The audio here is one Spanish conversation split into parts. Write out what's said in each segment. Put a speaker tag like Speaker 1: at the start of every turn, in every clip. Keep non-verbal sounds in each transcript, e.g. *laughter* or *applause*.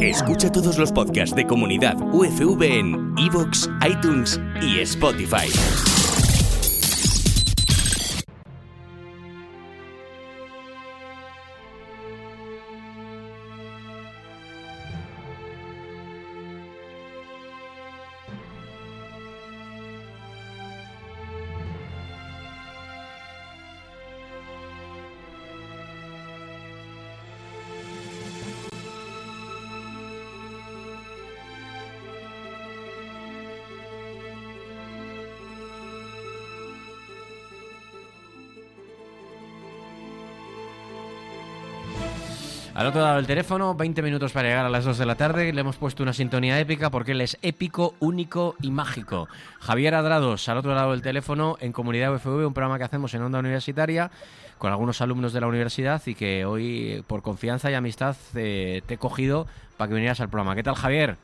Speaker 1: Escucha todos los podcasts de Comunidad UFV en iVoox, iTunes y Spotify.
Speaker 2: Al otro lado del teléfono, 20 minutos para llegar a las 2 de la tarde. Le hemos puesto una sintonía épica porque él es épico, único y mágico. Javier Adrados, al otro lado del teléfono, en Comunidad UFV, un programa que hacemos en Onda Universitaria con algunos alumnos de la universidad y que hoy, por confianza y amistad, eh, te he cogido para que vinieras al programa. ¿Qué tal, Javier?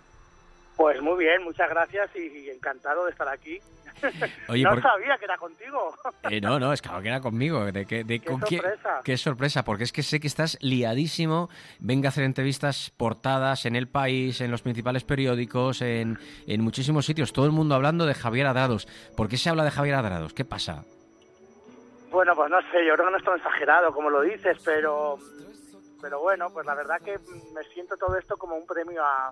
Speaker 3: Pues muy bien, muchas gracias y encantado de estar aquí. *laughs*
Speaker 2: Oye,
Speaker 3: no
Speaker 2: por-
Speaker 3: sabía que era contigo. *laughs*
Speaker 2: Eh, no, no, es claro que era conmigo. De, que- de
Speaker 3: Qué
Speaker 2: con
Speaker 3: sorpresa.
Speaker 2: qué sorpresa, porque es que sé que estás liadísimo. Venga a hacer entrevistas portadas en El País, en los principales periódicos, en, en muchísimos sitios. Todo el mundo hablando de Javier Adrados. ¿Por qué se habla de Javier Adrados? ¿Qué pasa?
Speaker 3: Bueno, pues no sé, yo creo que no es tan exagerado como lo dices, pero, pero bueno, pues la verdad que me siento todo esto como un premio a,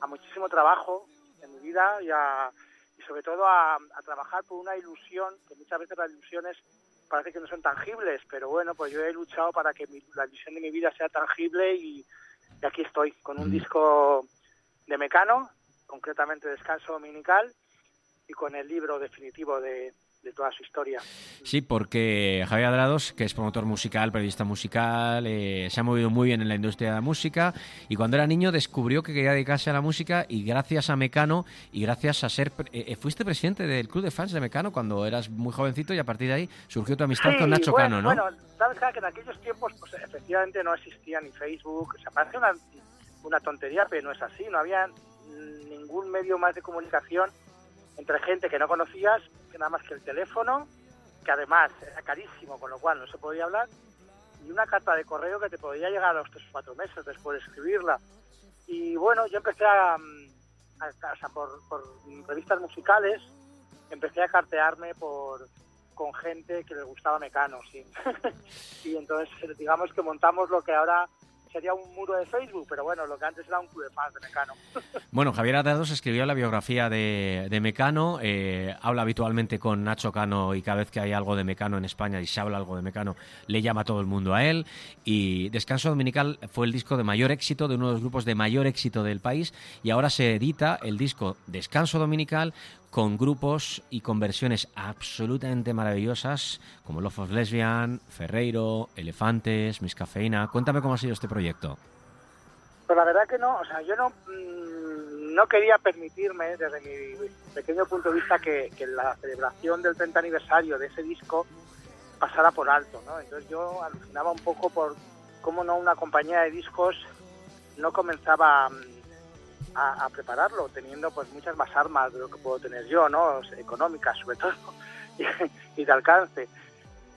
Speaker 3: a muchísimo trabajo en mi vida y, a- y sobre todo a, a trabajar por una ilusión, que muchas veces las ilusiones parece que no son tangibles, pero bueno, pues yo he luchado para que mi- la ilusión de mi vida sea tangible y, y aquí estoy, con un
Speaker 2: Mm.
Speaker 3: disco de Mecano, concretamente Descanso Dominical, y con el libro definitivo de, de toda su historia.
Speaker 2: Sí, porque Javier Adrados, que es promotor musical, periodista musical, eh, se ha movido muy bien en la industria de la música y cuando era niño descubrió que quería dedicarse a la música y gracias a Mecano y gracias a ser... pre- eh, fuiste presidente del club de fans de Mecano cuando eras muy jovencito y a partir de ahí surgió tu amistad
Speaker 3: Sí,
Speaker 2: con Nacho
Speaker 3: bueno,
Speaker 2: Cano, ¿no?
Speaker 3: Bueno, sabes que en aquellos tiempos, pues efectivamente no existía ni Facebook. O sea, parece una, una tontería, pero no es así. No había ningún medio más de comunicación entre gente que no conocías, nada más que el teléfono, que además era carísimo, con lo cual no se podía hablar, y una carta de correo que te podía llegar a los tres o cuatro meses después de escribirla. Y bueno, yo empecé a, mm, a- o por revistas musicales, empecé a cartearme por con gente que les gustaba Mecano, sí. *laughs* y entonces digamos que montamos lo que ahora sería un muro de Facebook, pero bueno, lo que antes era un club de fans de Mecano. *laughs*
Speaker 2: Bueno, Javier Adrados escribió la biografía de, de Mecano, eh, habla habitualmente con Nacho Cano y cada vez que hay algo de Mecano en España y se habla algo de Mecano, le llama a todo el mundo a él. Y Descanso Dominical fue el disco de mayor éxito, de uno de los grupos de mayor éxito del país, y ahora se edita el disco Descanso Dominical con grupos y con versiones absolutamente maravillosas como Love of Lesbian, Ferreiro, Elefantes, Miss Cafeína. Cuéntame cómo ha sido este proyecto.
Speaker 3: Pues la verdad que no, o sea, yo no, mm, no quería permitirme, desde mi pequeño punto de vista, que, que la celebración del 30 aniversario de ese disco pasara por alto, ¿no? Entonces yo alucinaba un poco por cómo no una compañía de discos no comenzaba mm, a, a prepararlo, teniendo pues muchas más armas de lo que puedo tener yo, ¿no? Económicas sobre todo, *laughs* y, y de alcance.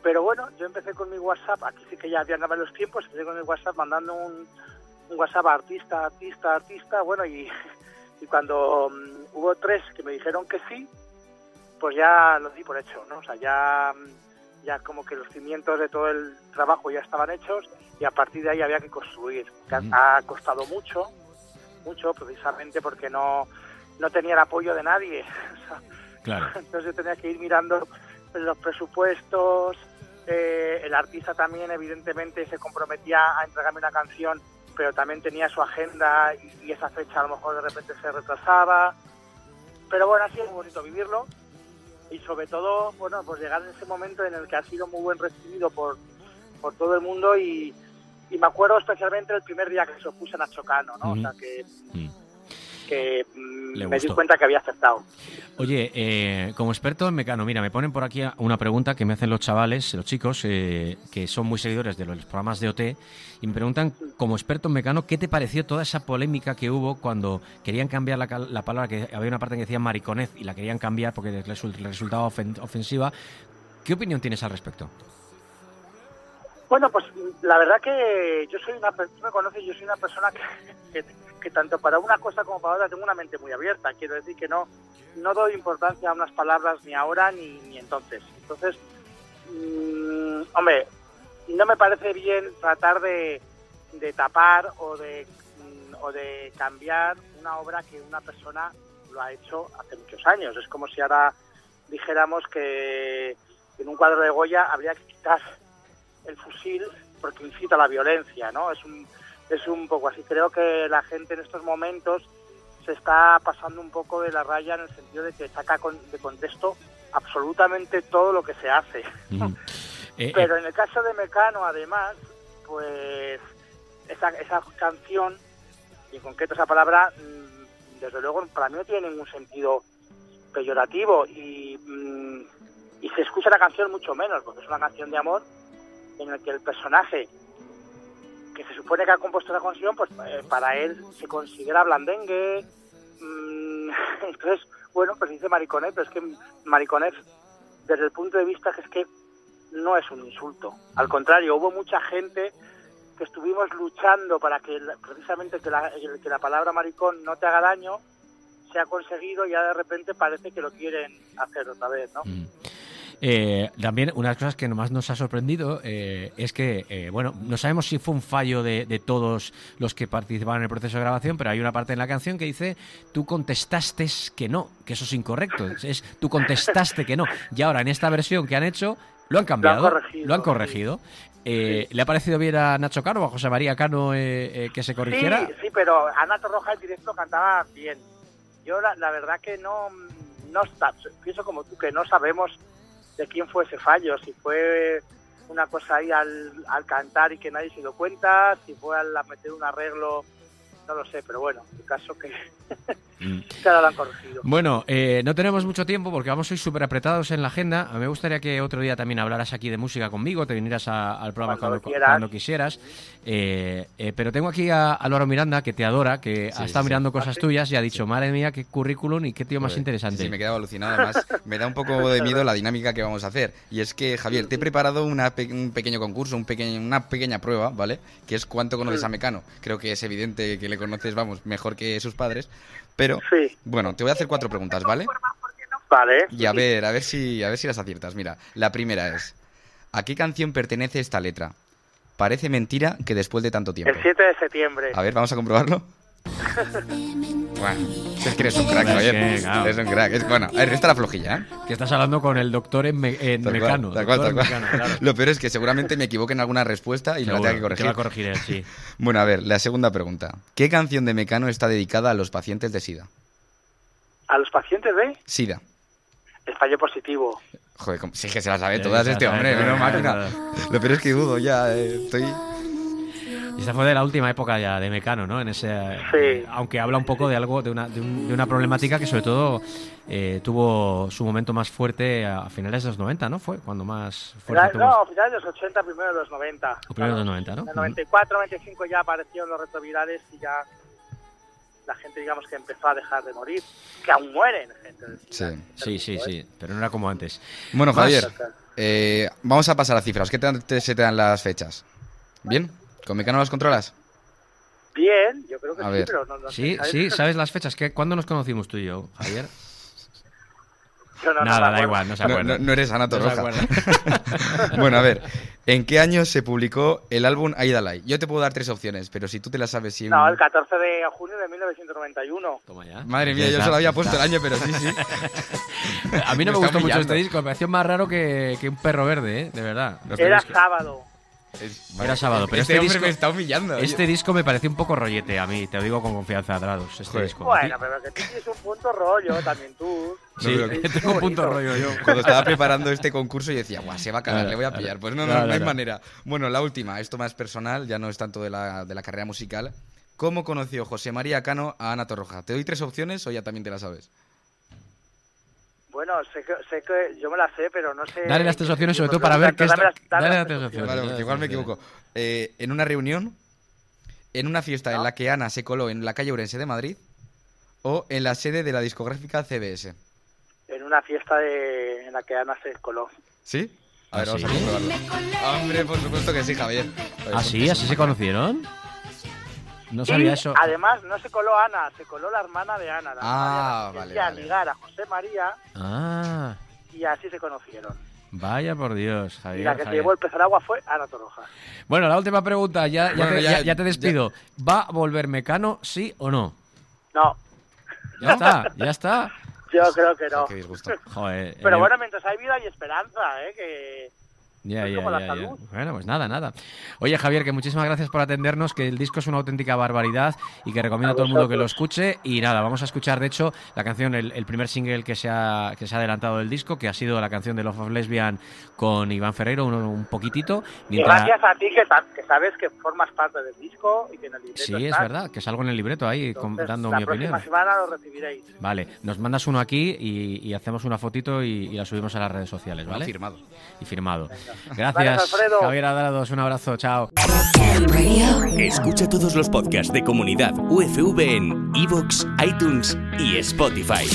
Speaker 3: Pero bueno, yo empecé con mi WhatsApp, aquí sí que ya habían cambiado los tiempos, empecé con mi WhatsApp mandando un, un WhatsApp a artista, artista, artista, bueno, y, *laughs* y cuando mm, hubo tres que me dijeron que sí, pues ya lo di por hecho, ¿no? O sea, ya, mm, ya como que los cimientos de todo el trabajo ya estaban hechos y a partir de ahí había que construir. Ha-
Speaker 2: Ujú.
Speaker 3: Ha costado mucho, mucho, precisamente porque no, no tenía el apoyo de nadie. *laughs*
Speaker 2: Claro. *laughs*
Speaker 3: entonces tenía que ir mirando los presupuestos, eh, el artista también evidentemente se comprometía a entregarme una canción, pero también tenía su agenda y, y esa fecha a lo mejor de repente se retrasaba. Pero bueno, ha sido muy bonito vivirlo y sobre todo, bueno, pues llegar en ese momento en el que ha sido muy buen recibido por, por todo el mundo y, y me acuerdo especialmente el primer día que se opuso a Nacho Cano, ¿no? O sea, que,
Speaker 2: Mm.
Speaker 3: que mm,
Speaker 2: Le
Speaker 3: me di cuenta que había acertado.
Speaker 2: Oye, eh, como experto en mecano, mira, me ponen por aquí una pregunta que me hacen los chavales, los chicos, eh, que son muy seguidores de los programas de OT, y me preguntan, como experto en mecano, ¿qué te pareció toda esa polémica que hubo cuando querían cambiar la, la palabra, que había una parte que decía mariconez y la querían cambiar porque les resultaba ofen- ofensiva? ¿Qué opinión tienes al respecto?
Speaker 3: Bueno, pues la verdad que yo soy una persona, me conoces, yo soy una persona que, tanto para una cosa como para otra tengo una mente muy abierta. Quiero decir que no, no doy importancia a unas palabras ni ahora ni, ni entonces. Entonces, mm, hombre, no me parece bien tratar de, de tapar o de, mm, o de cambiar una obra que una persona lo ha hecho hace muchos años. Es como si ahora dijéramos que en un cuadro de Goya habría que quitar el fusil porque incita a la violencia, ¿no? Es un, es un poco así. Creo que la gente en estos momentos se está pasando un poco de la raya en el sentido de que saca con- de contexto absolutamente todo lo que se hace.
Speaker 2: Mm. *laughs* Eh, eh,
Speaker 3: Pero en el caso de Mecano, además, pues esa, esa canción, y en concreto esa palabra, mm, desde luego para mí no tiene ningún sentido peyorativo y, mm, y se escucha la canción mucho menos, porque es una canción de amor en la que el personaje que se supone que ha compuesto la canción, pues eh, para él se considera blandengue. mm, *laughs* entonces, bueno, pues dice mariconet, pero es que mariconet, desde el punto de vista que es que no es un insulto. Al contrario, hubo mucha gente que estuvimos luchando para que precisamente que la, que la palabra maricón no te haga daño, se ha conseguido y ya de repente parece que lo quieren hacer otra vez, ¿no?
Speaker 2: Mm. Eh, también una de las cosas que más nos ha sorprendido eh, es que, eh, bueno, no sabemos si fue un fallo de, de todos los que participaban en el proceso de grabación, pero hay una parte en la canción que dice, tú contestaste que no, que eso es incorrecto, es tú contestaste que no. Y ahora en esta versión que han hecho, lo han cambiado,
Speaker 3: corregido,
Speaker 2: lo han corregido. Eh, ¿Le ha parecido bien a Nacho Cano o a José María Cano eh, eh, que se corrigiera?
Speaker 3: Sí, sí, pero Ana Torroja en directo cantaba bien. Yo la, la verdad que no, no está, pienso como tú, que no sabemos de quién fue ese fallo, si fue una cosa ahí al, al cantar y que nadie se dio cuenta, si fue al meter un arreglo, no lo sé, pero bueno, el caso que,
Speaker 2: Mm. *laughs*
Speaker 3: que ahora lo han corregido.
Speaker 2: Bueno, eh, no tenemos mucho tiempo porque vamos hoy súper apretados en la agenda. A mí me gustaría que otro día también hablaras aquí de música conmigo, te vinieras a- al programa
Speaker 3: Cuando
Speaker 2: cuando,
Speaker 3: quieras.
Speaker 2: cuando quisieras. Eh, eh, pero tengo aquí a Álvaro Miranda, que te adora, que ha
Speaker 4: Sí,
Speaker 2: estado
Speaker 4: sí.
Speaker 2: mirando cosas
Speaker 3: ¿Ah, sí?
Speaker 2: tuyas y ha dicho, madre mía, qué currículum y qué tío más
Speaker 4: Joder,
Speaker 2: interesante.
Speaker 4: Sí, me he quedado alucinado. Además, *laughs* me da un poco de miedo la dinámica que vamos a hacer. Y es que, Javier, te he preparado una pe- un pequeño concurso, un pequeño, una pequeña prueba, ¿vale? Que es cuánto conoces a Mecano. Creo que es evidente que le conoces, vamos, mejor que sus padres. Pero,
Speaker 3: Sí,
Speaker 4: bueno, te voy a hacer cuatro preguntas, ¿vale?
Speaker 3: vale.
Speaker 4: Y a ver, a ver si, a ver si las aciertas. Mira, la primera es, ¿a qué canción pertenece esta letra? Parece mentira que después de tanto tiempo.
Speaker 3: El 7 de septiembre.
Speaker 4: A ver, vamos a comprobarlo. *laughs* bueno, es que eres un crack,
Speaker 2: que, claro.
Speaker 4: Eres un crack. Es, bueno, a ver, esta la flojilla, ¿eh?
Speaker 2: Que estás hablando con el doctor en, me- en
Speaker 4: Tal cual,
Speaker 2: Mecano.
Speaker 4: tal cual,
Speaker 2: doctor
Speaker 4: tal
Speaker 2: en
Speaker 4: cual.
Speaker 2: Mecano, claro. *laughs*
Speaker 4: Lo peor es que seguramente me equivoque en alguna respuesta y me la
Speaker 2: Seguro,
Speaker 4: tenga que corregir.
Speaker 2: Te va a corregir él, sí. *laughs*
Speaker 4: Bueno, a ver, la segunda pregunta. ¿Qué canción de Mecano está dedicada a los pacientes de SIDA?
Speaker 3: A los pacientes de
Speaker 4: SIDA.
Speaker 3: el fallo positivo.
Speaker 4: Joder, sí que se la sabe todas
Speaker 2: la
Speaker 4: este
Speaker 2: sabe
Speaker 4: hombre, menos máquina. Lo peor es que dudo ya, eh, estoy...
Speaker 2: Esta fue de la última época ya de Mecano, ¿no? En ese,
Speaker 3: Sí.
Speaker 2: eh, aunque habla un poco de algo, de una, de, un- de una problemática que sobre todo eh, tuvo su momento más fuerte a, finales de los 90, ¿no? Fue cuando más fuerza
Speaker 3: Final-
Speaker 2: tuvo.
Speaker 3: no, finales de los 80, primero de los 90.
Speaker 2: O primero de los 90, ¿no?
Speaker 3: En el 94, 95 ya aparecieron los retrovirales y ya la gente, digamos, que empezó a dejar de morir. Que aún mueren gente. del
Speaker 4: Sí.
Speaker 2: Sí, sí, sí, pero no era como antes.
Speaker 4: Bueno. Javier, eh, vamos a pasar a cifras. ¿Qué te, te- se te dan las fechas? ¿Bien? ¿Con Mecano las controlas?
Speaker 3: Bien, yo creo que
Speaker 4: A
Speaker 3: sí,
Speaker 4: ver.
Speaker 3: pero no, no sé,
Speaker 2: Sí,
Speaker 3: ¿sabes?
Speaker 2: sí, ¿sabes las fechas? ¿Qué, ¿Cuándo nos conocimos tú y yo, Javier? *laughs*
Speaker 3: No, no,
Speaker 2: Nada, da igual, no se
Speaker 4: No,
Speaker 2: acuerda.
Speaker 4: no- no eres Ana
Speaker 2: No se
Speaker 4: Torroja.
Speaker 2: acuerda. *laughs*
Speaker 4: bueno, a ver, ¿en qué año se publicó el álbum Aidalai? Yo te puedo dar tres opciones, pero si tú te las sabes... Si...
Speaker 3: No, el 14 de junio de 1991.
Speaker 2: Toma ya.
Speaker 4: Madre mía, yo
Speaker 2: Esa.
Speaker 4: solo había puesto el año, pero sí, sí. *laughs*
Speaker 2: A mí no me,
Speaker 4: Me está
Speaker 2: gustó mucho este disco, me pareció más raro que, que un perro verde, ¿eh? De verdad.
Speaker 3: Era sábado.
Speaker 4: Es-
Speaker 2: Era sábado, pero
Speaker 4: este,
Speaker 2: este
Speaker 4: hombre
Speaker 2: disco-
Speaker 4: me está humillando.
Speaker 2: Este disco me pareció un poco rollete a mí, te lo digo con confianza, Drados. Este
Speaker 4: Joder.
Speaker 2: disco.
Speaker 3: Bueno, pero que tú tienes un punto rollo, también tú.
Speaker 2: Sí,
Speaker 4: No,
Speaker 2: que tengo un punto rollo yo.
Speaker 4: Cuando estaba preparando este concurso yo decía, guau, se va a cagar,
Speaker 2: Claro,
Speaker 4: le voy a pillar. Pues no, no,
Speaker 2: Claro,
Speaker 4: no hay
Speaker 2: claro.
Speaker 4: manera. Bueno, la última, esto más personal, ya no es tanto de la, de la carrera musical. ¿Cómo conoció José María Cano a Ana Torroja? ¿Te doy tres opciones o ya también te la sabes?
Speaker 3: Bueno, sé que, sé que yo me la sé, pero no sé.
Speaker 2: Dale las tres opciones, sobre todo
Speaker 3: Pues
Speaker 2: para ver qué es.
Speaker 3: dame las- dame
Speaker 2: Dale
Speaker 3: las
Speaker 2: tres opciones.
Speaker 4: Vale, porque igual me equivoco. Eh, ¿En una reunión? ¿En una fiesta en la que Ana se coló en la calle Orense de Madrid? ¿O en la sede de la discográfica CBS?
Speaker 3: En una fiesta de, en la que Ana se coló.
Speaker 4: ¿Sí? A ver,
Speaker 2: ¿Ah,
Speaker 4: vamos a
Speaker 2: sí?
Speaker 4: comprobarlo. Hombre, por supuesto que sí, Javier.
Speaker 2: ¿Ah, sí? ¿Así se conocieron? No
Speaker 3: Y,
Speaker 2: sabía eso.
Speaker 3: Además, no se coló Ana, se coló la hermana de Ana. La
Speaker 4: Ah,
Speaker 3: hermana de Ana, que
Speaker 4: vale,
Speaker 3: quería
Speaker 4: vale.
Speaker 3: ligar a José María
Speaker 2: Ah,
Speaker 3: y así se conocieron.
Speaker 2: vaya por Dios,
Speaker 3: y
Speaker 2: Javier.
Speaker 3: la que se
Speaker 2: Javier.
Speaker 3: llevó el pez al agua fue Ana Toroja.
Speaker 2: Bueno, la última pregunta, ya, ya,
Speaker 4: Bueno,
Speaker 2: te,
Speaker 4: ya-
Speaker 2: ya- ya te despido. ¿Va a volver Mecano, sí o no?
Speaker 3: No,
Speaker 2: Ya está, ya está. *laughs*
Speaker 3: yo creo que no.
Speaker 4: Qué disgusto. *laughs*
Speaker 2: Joder.
Speaker 3: Pero
Speaker 2: eh,
Speaker 3: bueno, mientras hay vida hay esperanza, ¿eh? Que
Speaker 2: Ya, ya, ya. Bueno, pues nada, nada. Oye, Javier, que muchísimas gracias por atendernos, que el disco es una auténtica barbaridad y que recomiendo a
Speaker 3: A
Speaker 2: todo el mundo que lo escuche. Y nada, vamos a escuchar, de hecho, la canción, el, el primer single que se, ha, que se ha adelantado del disco, que ha sido la canción de Love of Lesbian con Iván Ferreiro, un, un poquitito.
Speaker 3: y
Speaker 2: Mientras-
Speaker 3: gracias a ti que, sa- que sabes que formas parte del disco y que en el libreto
Speaker 2: Sí, es verdad, que salgo en el libreto ahí
Speaker 3: Entonces,
Speaker 2: com- dando
Speaker 3: la
Speaker 2: mi
Speaker 3: próxima
Speaker 2: opinión.
Speaker 3: semana lo recibiréis.
Speaker 2: Vale, nos mandas uno aquí y, y hacemos una fotito y, y la subimos a las redes sociales, ¿vale?
Speaker 4: firmado.
Speaker 2: Y firmado. Gracias,
Speaker 3: Alfredo.
Speaker 2: Javier Adrados, un abrazo, chao.
Speaker 1: Escucha todos los podcasts de Comunidad UFV en iVoox, iTunes y Spotify.